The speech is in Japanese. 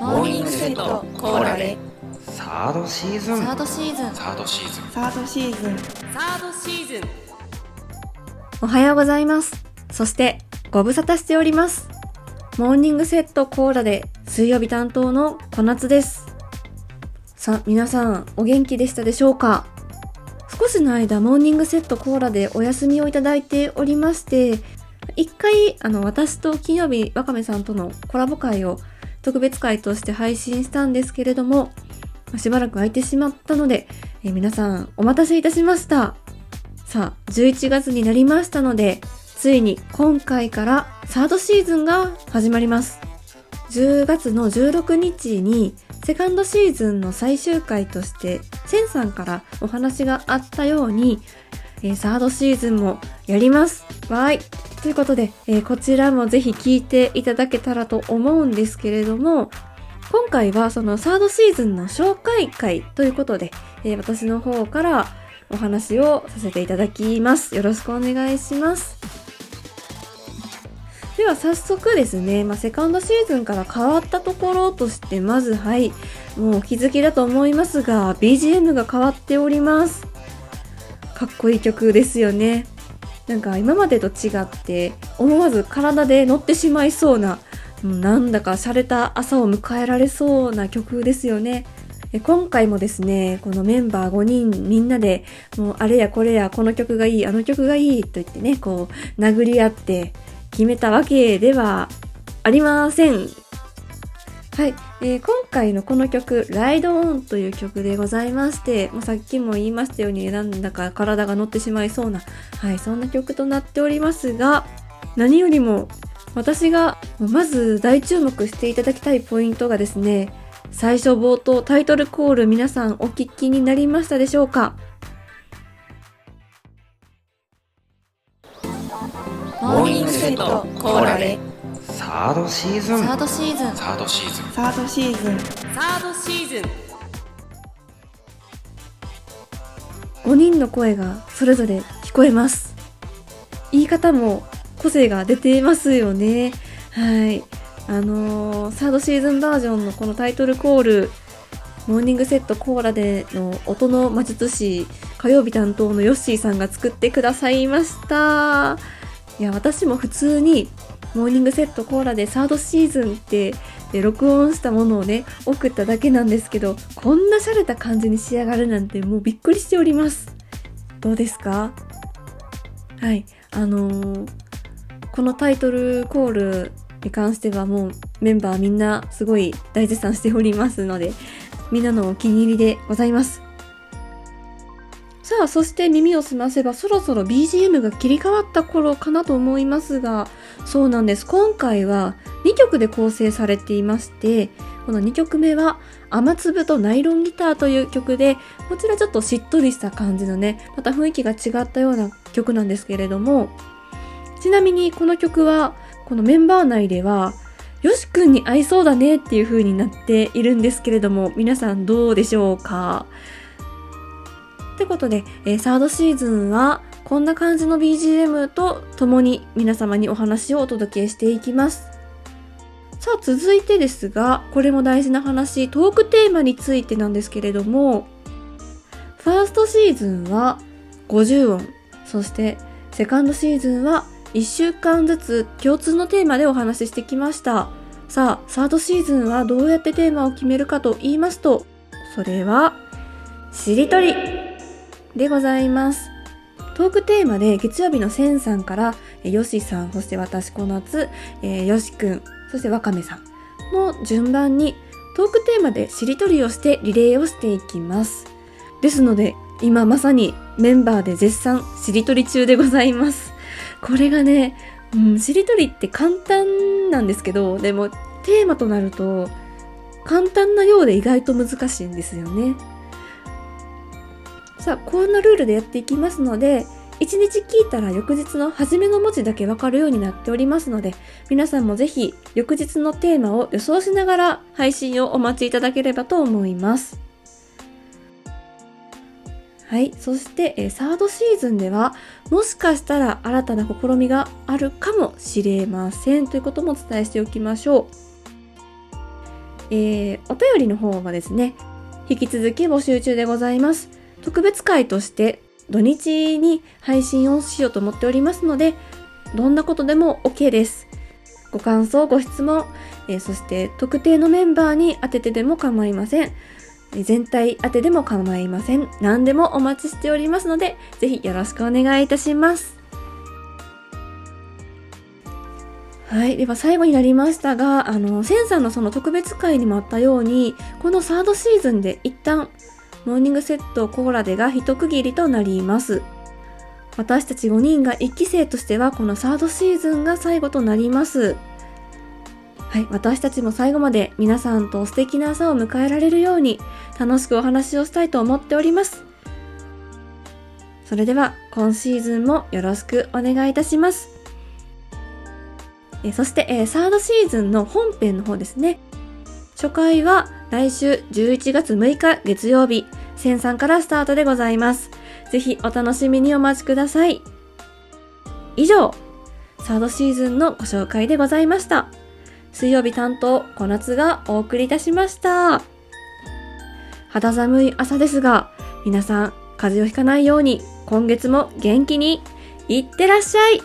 モーニングセットコーラで。サードシーズン。サードシーズン。サードシーズン。サードシーズン。サードシーズン。おはようございます。そして、ご無沙汰しております。モーニングセットコーラで水曜日担当の小夏です。さあ、皆さん、お元気でしたでしょうか？少しの間、モーニングセットコーラでお休みをいただいておりまして、一回、あの、私と金曜日、わかめさんとのコラボ会を特別会として配信したんですけれども、しばらく空いてしまったので、えー皆さん、お待たせいたしました。さあ、11月になりましたので、ついに今回からサードシーズンが始まります。10月の16日にセカンドシーズンの最終回として、センさんからお話があったように、えーサードシーズンもやります。わーい。ということで、えーこちらもぜひ聞いていただけたらと思うんですけれども、今回はそのサードシーズンの紹介会ということで、えー私の方からお話をさせていただきます。よろしくお願いします。では早速ですね、まあ、セカンドシーズンから変わったところとして、まずはい、もうお気づきだと思いますが、BGM が変わっております。かっこいい曲ですよね。なんか今までと違って、思わず体で乗ってしまいそうな、なんだか洒落た朝を迎えられそうな曲ですよね。今回もですね、このメンバー5人みんなで、もうあれやこれやこの曲がいい、あの曲がいいと言ってね、こう殴り合って決めたわけではありません。はい、えー今回のこの曲、ライドオンという曲でございまして、もうさっきも言いましたように、なんだか体が乗ってしまいそうな、はい、そんな曲となっておりますが、何よりも私がまず大注目していただきたいポイントがですね、最初冒頭タイトルコール皆さんお聞きになりましたでしょうか？モーニングセットコーラで。サードシーズン。サードシーズン。サードシーズン。サードシーズン。サードシーズン。5人の声がそれぞれ聞こえます。言い方も個性が出ていますよね。はい。あのーサードシーズンバージョンのこのタイトルコールモーニングセットコーラでの音の魔術師火曜日担当のヨッシーさんが作ってくださいましたいや私も普通にモーニングセットコーラでサードシーズンってで録音したものをね送っただけなんですけどこんな洒落た感じに仕上がるなんてもうびっくりしております。どうですか？はい。あのーこのタイトルコールに関してはもうメンバーみんなすごい大絶賛しておりますのでみんなのお気に入りでございます。さあそして耳を澄ませばそろそろ BGM が切り替わった頃かなと思いますがそうなんです。今回は2曲で構成されていましてこの2曲目は雨粒とナイロンギターという曲でこちらちょっとしっとりした感じのねまた雰囲気が違ったような曲なんですけれどもちなみにこの曲はこのメンバー内ではよしくんに合いそうだねっていう風になっているんですけれども皆さんどうでしょうか？ってことで、えーサードシーズンはこんな感じの BGM と共に皆様にお話をお届けしていきます。さあ続いてですがこれも大事な話トークテーマについてなんですけれどもファーストシーズンは50音そしてセカンドシーズンは1週間ずつ共通のテーマでお話ししてきました。さあサードシーズンはどうやってテーマを決めるかと言いますとそれはしりとり。でございます。トークテーマで月曜日のセンさんからえよしさんそして私この夏、えーよしくんそしてわかめさんの順番にトークテーマでしりとりをしてリレーをしていきます。ですので今まさにメンバーで絶賛しりとり中でございます。これがね、うん、しりとりって簡単なんですけどでもテーマとなると簡単なようで意外と難しいんですよね。さあこんなルールでやっていきますので1日聞いたら翌日の初めの文字だけわかるようになっておりますので皆さんもぜひ翌日のテーマを予想しながら配信をお待ちいただければと思いますはい。そして、えサードシーズンでは、もしかしたら新たな試みがあるかもしれません。ということもお伝えしておきましょう。えー、お便りの方はですね、引き続き募集中でございます。特別会として土日に配信をしようと思っておりますので、どんなことでも OK です。ご感想、ご質問、えーそして特定のメンバーに当ててでも構いません。全体当てでも構いません。何でもお待ちしておりますので、ぜひよろしくお願いいたします。はい。では最後になりましたが、あの、センさんのその特別会にもあったように、このサードシーズンで一旦、モーニングセットコーラでが一区切りとなります。私たち5人が1期生としては、このサードシーズンが最後となります。はい。私たちも最後まで皆さんと素敵な朝を迎えられるように、楽しくお話をしたいと思っております。それでは、今シーズンもよろしくお願いいたします。えそして、えサードシーズンの本編の方ですね。初回は来週11月6日月曜日、1003からスタートでございます。ぜひお楽しみにお待ちください。以上、サードシーズンのご紹介でございました。水曜日担当、小夏がお送りいたしました。肌寒い朝ですが、皆さん風邪をひかないように今月も元気にいってらっしゃい